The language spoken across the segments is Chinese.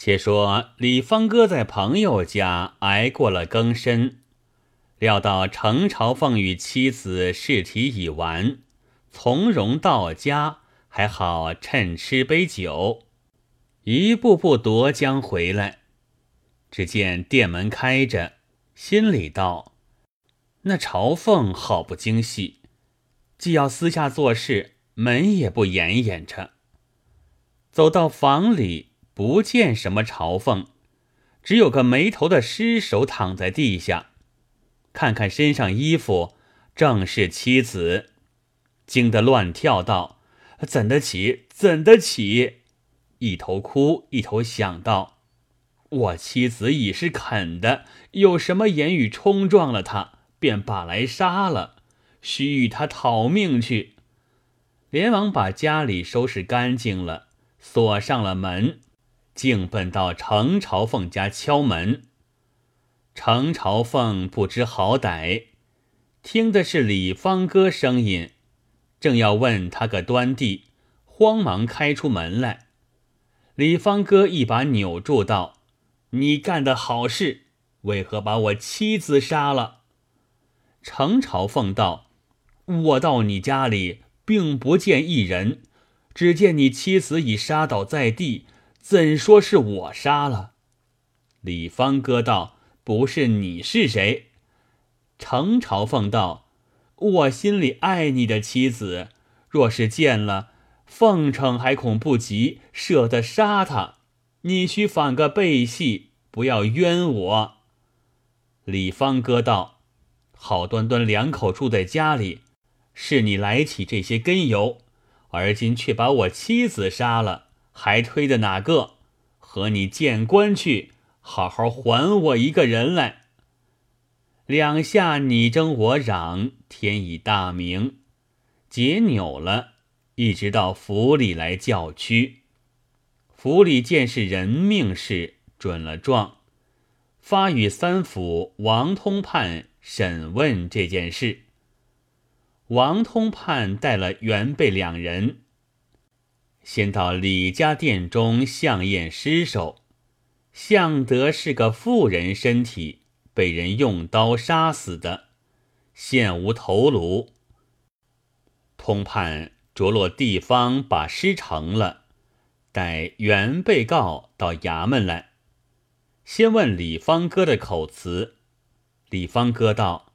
且说李方哥在朋友家挨过了更深，料到程朝凤与妻子事体已完，从容到家，还好趁吃杯酒，一步步夺将回来。只见店门开着，心里道：“那朝凤好不精细，既要私下做事，门也不掩掩着。”走到房里。不见什么朝奉，只有个没头的尸首躺在地下。看看身上衣服，正是妻子，惊得乱跳道：“怎得起？怎得起？”一头哭，一头想到：“我妻子已是肯的，有什么言语冲撞了他，便把来杀了，须与他讨命去。”连忙把家里收拾干净了，锁上了门。竟奔到程朝凤家敲门。程朝凤不知好歹，听的是李方哥声音，正要问他个端地，慌忙开出门来。李方哥一把扭住道：“你干的好事，为何把我妻子杀了？”程朝凤道：“我到你家里，并不见一人，只见你妻子已杀倒在地。”怎说是我杀了？李方哥道：“不是你是谁？”程朝凤道：“我心里爱你的妻子，若是见了奉承，还恐不及，舍得杀他。你须反个背戏，不要冤我。”李方哥道：“好端端两口住在家里，是你来起这些根由，而今却把我妻子杀了。”还推的哪个？和你见官去，好好还我一个人来。两下你争我嚷，天已大明，结扭了，一直到府里来叫屈。府里见是人命事，准了状，发与三府王通判审问这件事。王通判带了原备两人。先到李家店中相验尸首，相得是个妇人身体，被人用刀杀死的，现无头颅。通判着落地方，把尸成了，待原被告到衙门来，先问李方哥的口词。李方哥道：“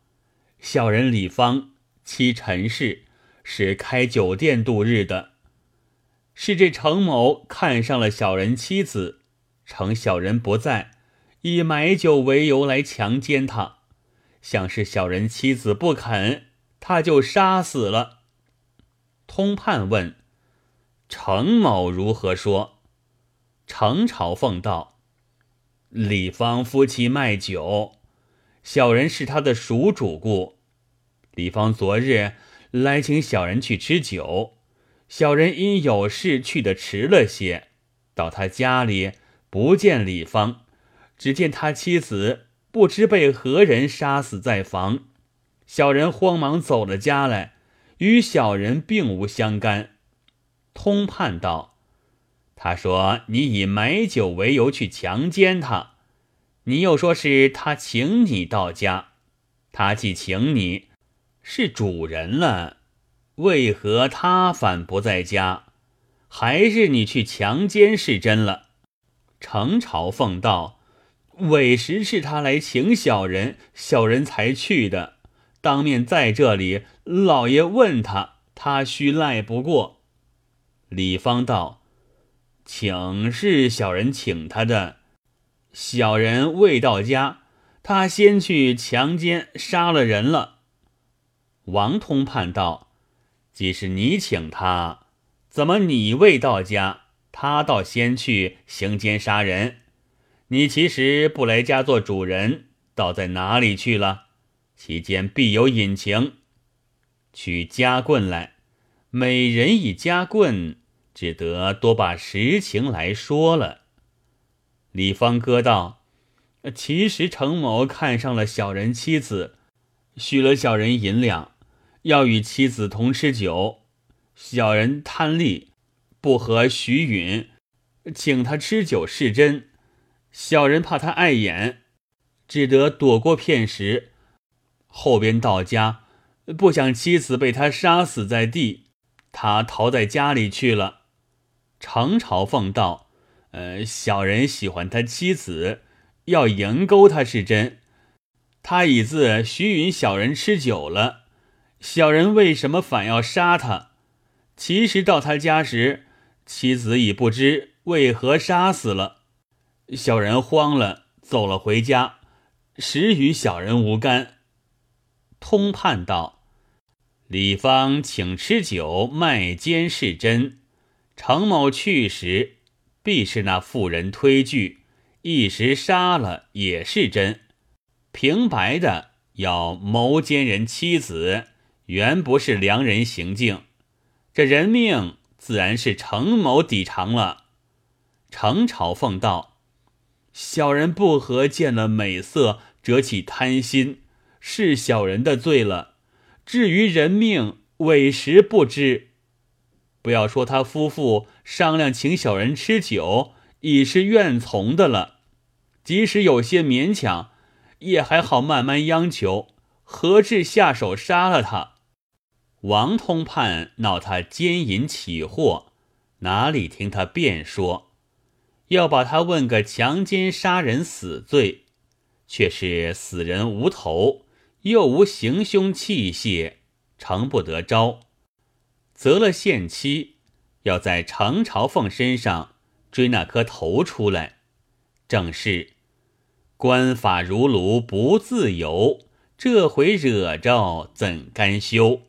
小人李方，妻陈氏，是开酒店度日的。”是这程某看上了小人妻子，趁小人不在，以买酒为由来强奸他。想是小人妻子不肯，他就杀死了。通判问程某如何说？程朝奉道：“李方夫妻卖酒，小人是他的属主顾。李方昨日来请小人去吃酒。”小人因有事去的迟了些，到他家里不见李芳，只见他妻子不知被何人杀死在房。小人慌忙走了家来，与小人并无相干。通判道：“他说你以买酒为由去强奸他，你又说是他请你到家，他既请你，是主人了。”为何他反不在家？还是你去强奸是真了？程朝凤道：“委实是他来请小人，小人才去的。当面在这里，老爷问他，他须赖不过。”李芳道：“请是小人请他的，小人未到家，他先去强奸杀了人了。”王通判道。即是你请他，怎么你未到家，他倒先去行奸杀人？你其实不来家做主人，倒在哪里去了？其间必有隐情。取夹棍来，每人一夹棍，只得多把实情来说了。李方哥道：“其实程某看上了小人妻子，许了小人银两。”要与妻子同吃酒，小人贪利，不和许允，请他吃酒是真，小人怕他碍眼，只得躲过片时，后边到家，不想妻子被他杀死在地，他逃在家里去了。常朝奉道：“呃，小人喜欢他妻子，要迎勾他是真。他已自徐允小人吃酒了，小人为什么反要杀他？其实到他家时，妻子已不知为何杀死了。小人慌了，走了回家，实与小人无干。”通判道：“李方请吃酒卖奸是真。”程某去时，必是那妇人推拒，一时杀了也是真。平白的要谋奸人妻子，原不是良人行径。这人命自然是程某抵偿了。程朝奉道：“小人不和见了美色，折起贪心，是小人的罪了。至于人命，委实不知。”不要说他夫妇商量请小人吃酒，已是愿从的了。即使有些勉强，也还好慢慢央求，何至下手杀了他？王通判闹他奸淫起祸，哪里听他辩说？要把他问个强奸杀人死罪，却是死人无头，又无行凶器械，成不得招。择了限期，要在程朝凤身上追那颗头出来。正是官法如炉不自由，这回惹着怎甘休？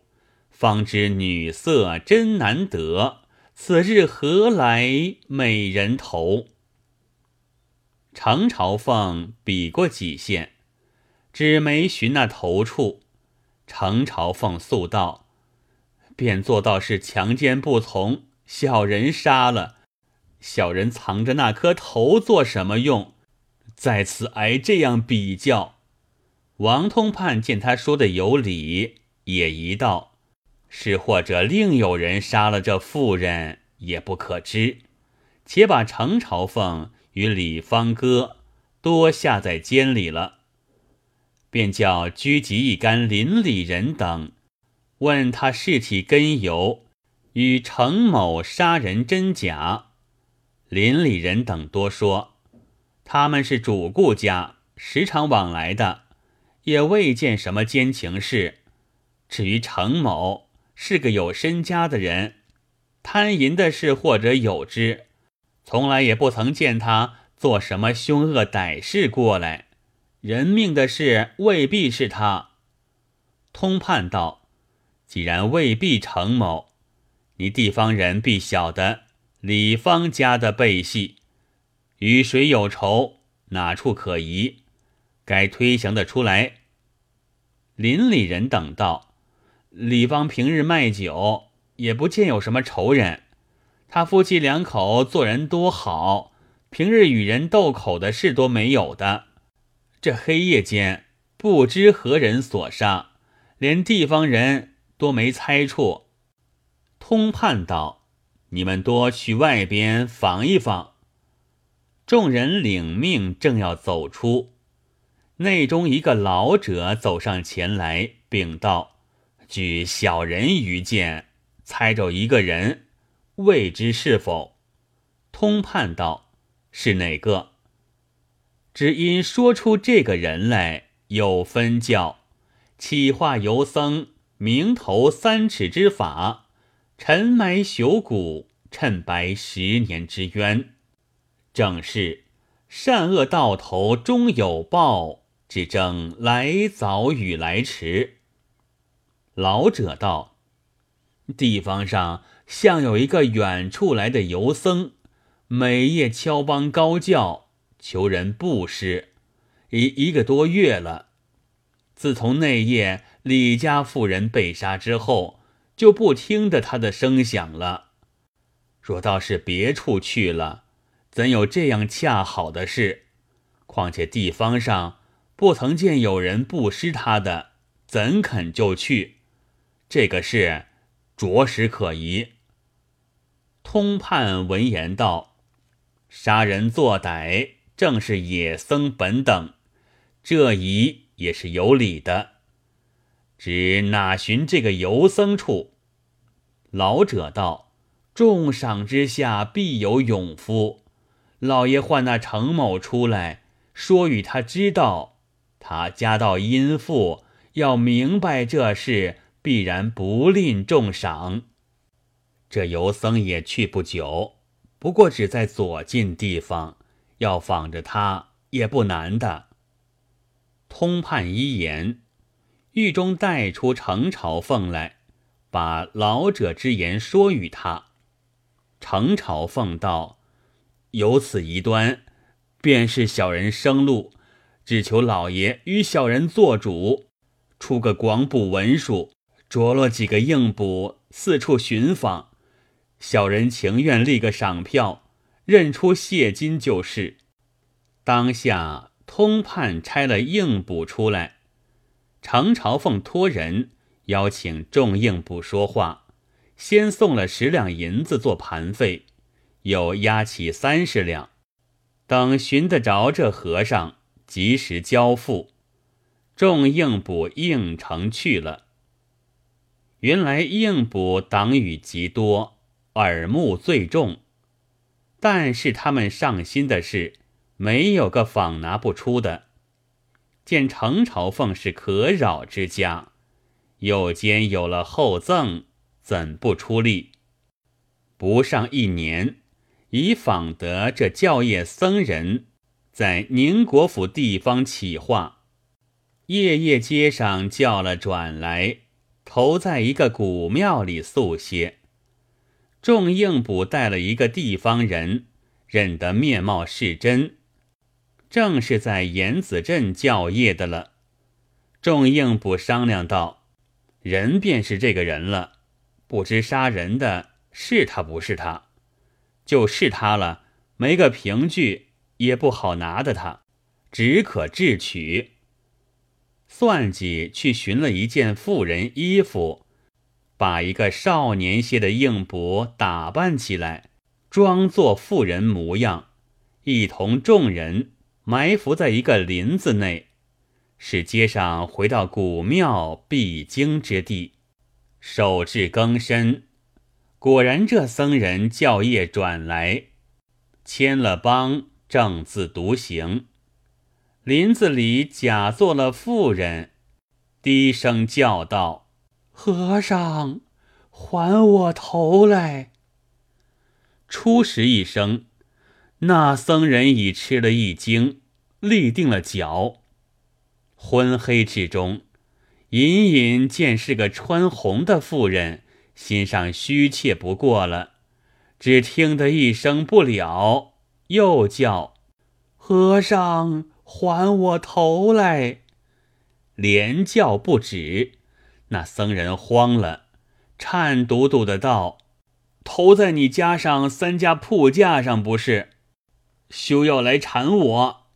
方知女色真难得，此日何来美人头？程朝凤比过几线，只没寻那头处。程朝凤诉道。便做到是强奸不从，小人杀了，小人藏着那颗头做什么用？在此挨这样比较。王通判见他说的有理，也一道：是或者另有人杀了这妇人，也不可知。且把程朝凤与李方哥多下在监里了，便叫拘集一干邻里人等。问他事体根由与程某杀人真假，邻里人等多说，他们是主顾家，时常往来的，也未见什么奸情事。至于程某是个有身家的人，贪淫的事或者有之，从来也不曾见他做什么凶恶歹事过来。人命的事未必是他。通判道。既然未必程某，你地方人必晓得李方家的背戏，与谁有仇，哪处可疑，该推想得出来。邻里人等道：李芳平日卖酒，也不见有什么仇人。他夫妻两口做人多好，平日与人斗口的事多没有的。这黑夜间不知何人所杀，连地方人。都没猜出，通判道：“你们多去外边防一防。”众人领命，正要走出，内中一个老者走上前来，禀道：“据小人愚见，猜着一个人，未知是否？”通判道：“是哪个？”只因说出这个人来，有分教，启化游僧。名头三尺之法，沉埋朽骨，趁白十年之冤。正是善恶到头终有报，只争来早与来迟。老者道：“地方上像有一个远处来的游僧，每夜敲梆高叫，求人布施，已一个多月了。自从那夜。”李家妇人被杀之后，就不听得他的声响了。若倒是别处去了，怎有这样恰好的事？况且地方上不曾见有人布施他的，怎肯就去？这个事着实可疑。通判闻言道：“杀人作歹，正是野僧本等，这疑也是有理的。只哪寻这个游僧处？老者道：“重赏之下必有勇夫。老爷唤那程某出来，说与他知道，他家道殷富，要明白这事，必然不吝重赏。”这游僧也去不久，不过只在左近地方，要访着他也不难的。通判一言，狱中带出程朝凤来，把老者之言说与他。程朝凤道：“有此一端，便是小人生路，只求老爷与小人做主，出个广补文书，着落几个硬补，四处寻访。”小人情愿立个赏票，认出谢金就是。当下通判拆了应补出来，程朝凤托人邀请众应补说话，先送了十两银子做盘费，又押起三十两，等寻得着这和尚，及时交付。众应补应承去了。原来应补党羽极多。耳目最重，但是他们上心的是，没有个访拿不出的。见程朝凤是可扰之家，又兼有了厚赠，怎不出力？不上一年，已访得这教业僧人，在宁国府地方起话，夜夜街上叫了转来，投在一个古庙里宿歇。众应捕带了一个地方人，认得面貌是真，正是在盐子镇教业的了。众应捕商量道：“人便是这个人了，不知杀人的是他不是他，就是他了，没个凭据也不好拿的他，只可智取。算计去寻了一件妇人衣服。”把一个少年些的应捕打扮起来，装作妇人模样，一同众人埋伏在一个林子内，使街上回到古庙必经之地，守至更深。果然，这僧人教业转来，签了帮，正自独行。林子里假作了妇人，低声叫道。和尚，还我头来！初时一声，那僧人已吃了一惊，立定了脚。昏黑之中，隐隐见是个穿红的妇人，心上虚怯不过了。只听得一声不了，又叫：“和尚，还我头来！”连叫不止。那僧人慌了，颤笃笃的道：“投在你家上三家铺架上不是？休要来缠我！”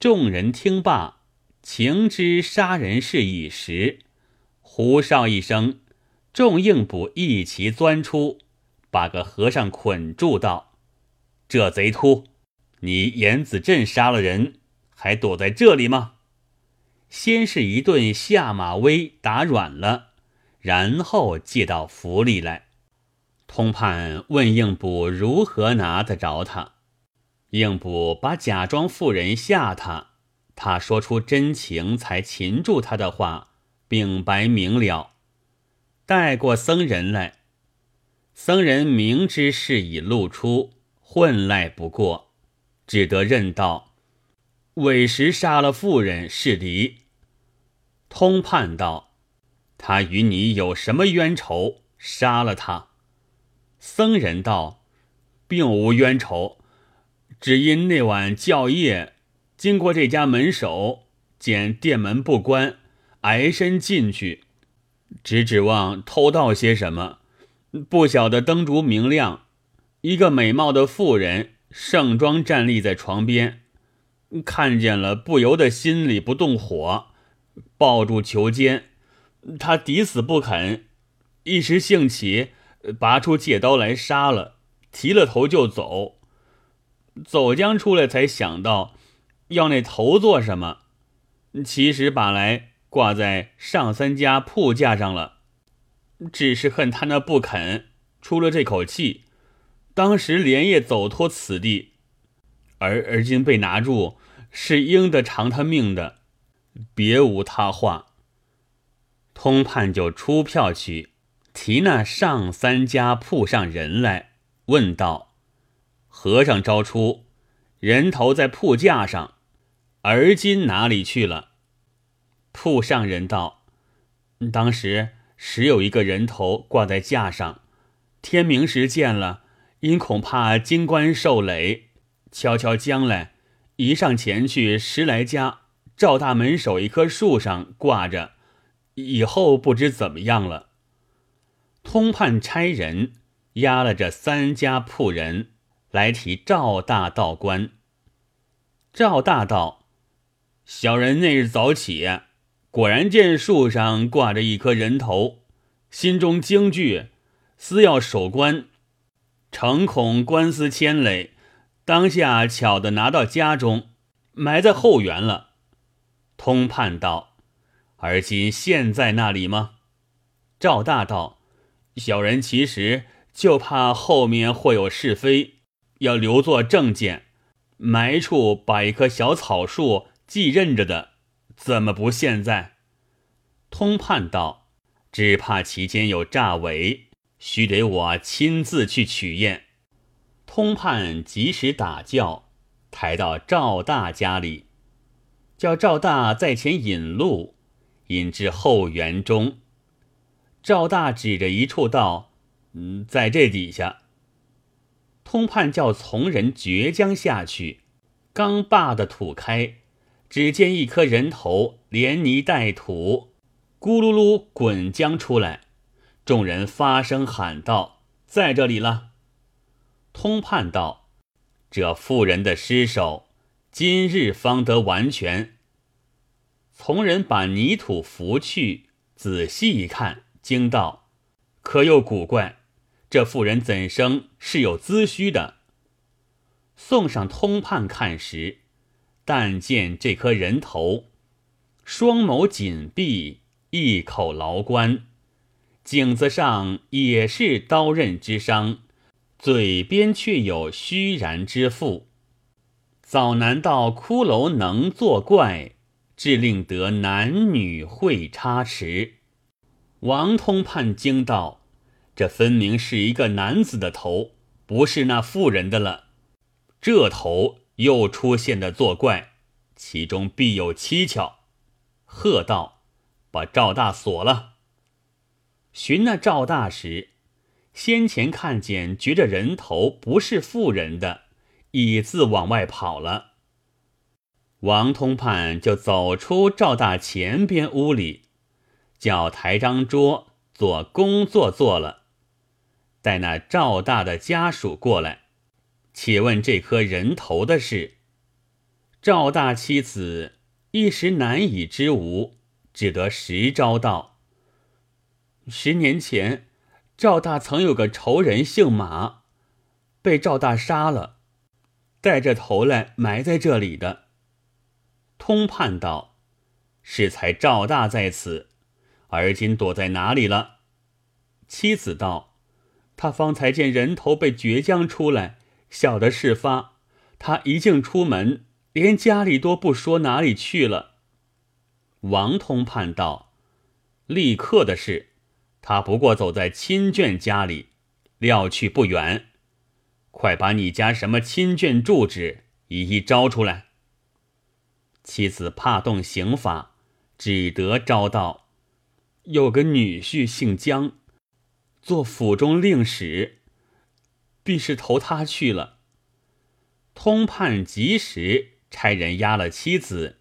众人听罢，情知杀人事已实，呼哨一声，众应捕一齐钻出，把个和尚捆住，道：“这贼秃，你严子镇杀了人，还躲在这里吗？”先是一顿下马威打软了，然后借到府里来。通判问应捕如何拿得着他，应捕把假装妇人吓他，他说出真情才擒住他的话，禀白明了。带过僧人来，僧人明知事已露出，混赖不过，只得认道。委实杀了妇人是敌。通判道：“他与你有什么冤仇？杀了他。”僧人道：“并无冤仇，只因那晚教夜经过这家门首，见店门不关，挨身进去，只指望偷盗些什么，不晓得灯烛明亮，一个美貌的妇人盛装站立在床边。”看见了，不由得心里不动火，抱住裘坚，他抵死不肯，一时兴起，拔出戒刀来杀了，提了头就走。走将出来才想到要那头做什么，其实把来挂在上三家铺架上了，只是恨他那不肯出了这口气，当时连夜走脱此地，而而今被拿住，是应得偿他命的，别无他话。通判就出票去，提那上三家铺上人来，问道：“和尚招出人头在铺架上，而今哪里去了？”铺上人道：“当时实有一个人头挂在架上，天明时见了，因恐怕金冠受累，悄悄将来，一上前去十来家，赵大门首一棵树上挂着。”以后不知怎么样了。通判差人押了这三家铺人来提赵大道官。赵大道，小人那日早起，果然见树上挂着一颗人头，心中惊惧，思要守官，诚恐官司牵累，当下巧的拿到家中，埋在后园了。通判道。而今现在那里吗？赵大道，小人其实就怕后面或有是非，要留作证件。埋处把一棵小草树系认着的，怎么不现在？通判道，只怕其间有诈伪，须得我亲自去取验。通判及时打轿，抬到赵大家里，叫赵大在前引路。引至后园中，赵大指着一处道：“嗯，在这底下。”通判叫从人掘将下去，刚把的土开，只见一颗人头连泥带土，咕噜噜滚将出来。众人发声喊道：“在这里了！”通判道：“这妇人的尸首，今日方得完全。”从人把泥土拂去，仔细一看，惊道：“可有古怪？这妇人怎生是有资须的？”送上通判看时，但见这颗人头，双眸紧闭，一口牢关，颈子上也是刀刃之伤，嘴边却有虚然之腹。早难道骷髅能作怪？致令得男女会差池，王通判惊道：“这分明是一个男子的头，不是那妇人的了。这头又出现的作怪，其中必有蹊跷。”喝道：“把赵大锁了。”寻那赵大时，先前看见觉着人头不是妇人的，已自往外跑了。王通判就走出赵大前边屋里，叫抬张桌做工作做了，待那赵大的家属过来，且问这颗人头的事。赵大妻子一时难以知无，只得实招道：十年前，赵大曾有个仇人姓马，被赵大杀了，带着头来埋在这里的。通判道：“是才赵大在此，而今躲在哪里了？”妻子道：“他方才见人头被倔将出来，晓得事发，他一径出门，连家里都不说哪里去了。”王通判道：“立刻的事，他不过走在亲眷家里，料去不远，快把你家什么亲眷住址一一招出来。”妻子怕动刑法，只得招道：“有个女婿姓姜，做府中令史，必是投他去了。”通判及时差人押了妻子，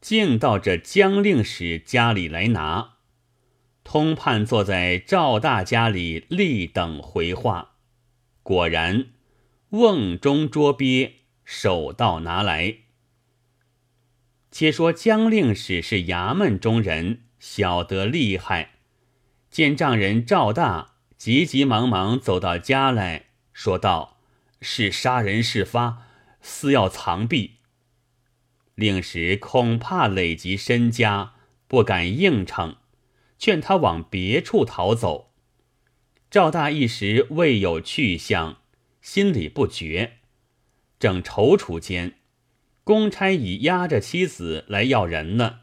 径到这姜令史家里来拿。通判坐在赵大家里立等回话，果然瓮中捉鳖，手到拿来。且说江令史是衙门中人，晓得厉害，见丈人赵大急急忙忙走到家来说道：“是杀人事发，私要藏币。令时恐怕累及身家，不敢应承，劝他往别处逃走。赵大一时未有去向，心里不决，正踌躇间，公差已押着妻子来要人呢。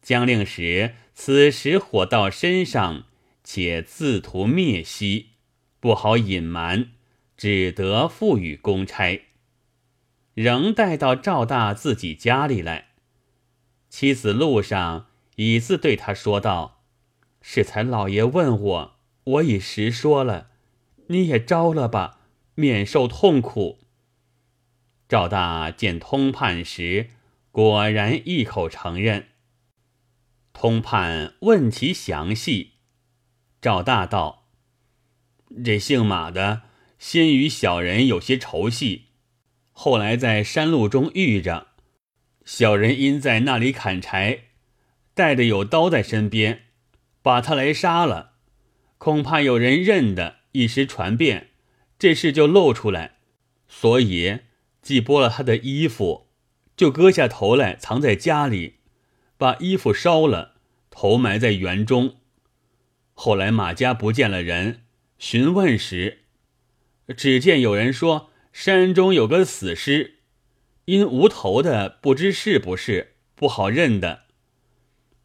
江令时此时火到身上，且自图灭息。不好隐瞒，只得付与公差。仍带到赵大自己家里来。妻子路上已自对他说道：“适才老爷问我，我已实说了，你也招了吧，免受痛苦。”赵大见通判时，果然一口承认。通判问其详细，赵大道。这姓马的先与小人有些仇隙，后来在山路中遇着，小人因在那里砍柴，带着有刀在身边，把他来杀了。恐怕有人认得，一时传遍，这事就露出来，所以既剥了他的衣服，就割下头来藏在家里，把衣服烧了，头埋在园中。后来马家不见了人。询问时，只见有人说山中有个死尸，因无头的不知是不是，不好认的。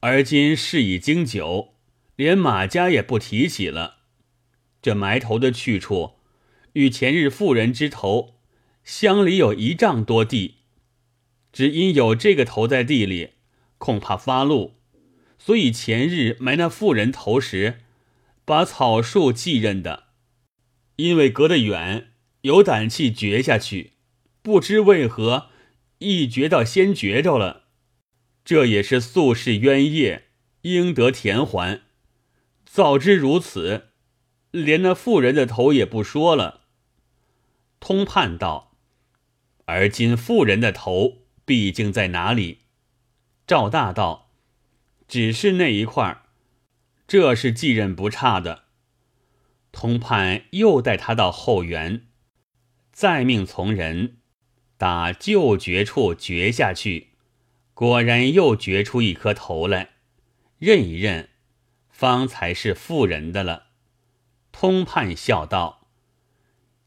而今事已经久，连马家也不提起了。这埋头的去处，与前日妇人之头乡里有一丈多地，只因有这个头在地里，恐怕发怒，所以前日埋那妇人头时。把草树继任的，因为隔得远，有胆气掘下去，不知为何一掘到先掘着了，这也是宿世冤业，应得填还。早知如此，连那妇人的头也不说了。通判道：“而今妇人的头毕竟在哪里？”赵大道：“只是那一块儿。”这是继任不差的。通判又带他到后园，再命从人打旧掘处掘下去，果然又掘出一颗头来，认一认，方才是妇人的了。通判笑道：“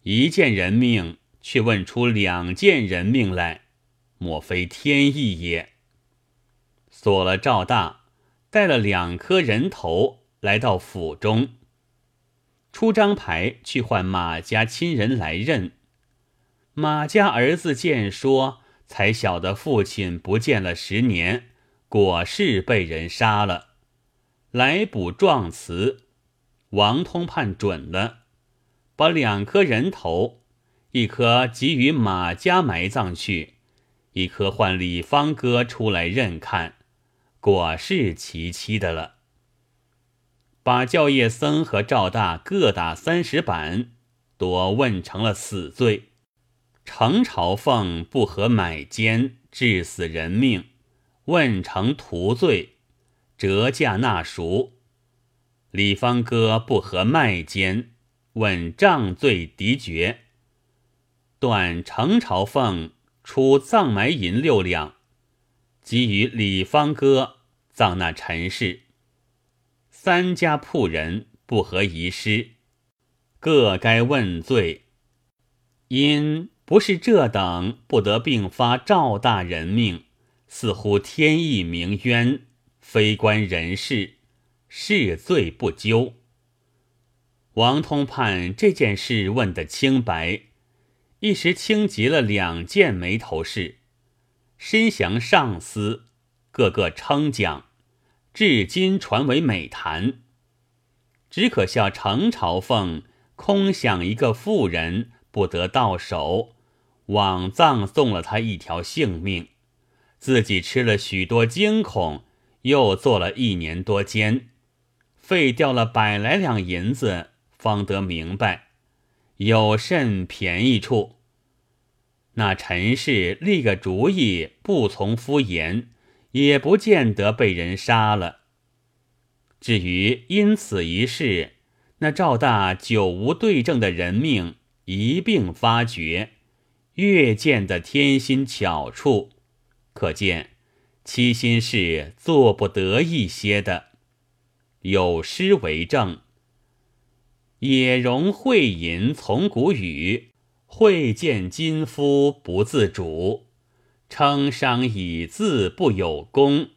一件人命，却问出两件人命来，莫非天意也？”锁了赵大。带了两颗人头来到府中，出张牌去唤马家亲人来认。马家儿子见说，才晓得父亲不见了十年，果是被人杀了。来补状词，王通判准了，把两颗人头，一颗给予马家埋葬去，一颗换李方哥出来认看。果是其妻的了，把教业僧和赵大各打三十板，多问成了死罪。程朝凤不合买奸，致死人命，问成屠罪，折价纳赎。李方哥不合卖奸，问杖罪敌绝，断程朝凤出葬埋银六两。给予李方哥葬那陈氏，三家铺人不合遗失，各该问罪。因不是这等，不得并发赵大人命，似乎天意鸣冤，非关人事，是罪不究。王通判这件事问得清白，一时清极了两件眉头事。身降上司，个个称奖，至今传为美谈。只可笑程朝凤空想一个妇人不得到手，枉葬送了他一条性命，自己吃了许多惊恐，又做了一年多监，费掉了百来两银子，方得明白有甚便宜处。那陈氏立个主意，不从夫言，也不见得被人杀了。至于因此一事，那赵大久无对证的人命一并发觉，越见得天心巧处，可见七心是做不得一些的。有诗为证：“野容会吟从古语，会见金夫不自主。称商以字不有功，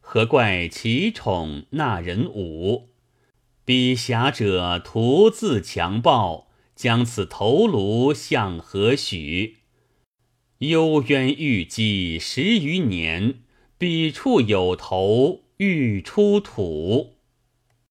何怪其宠那人武？笔侠者徒自强暴，将此头颅向何许？幽渊欲积十余年，笔触有头欲出土。”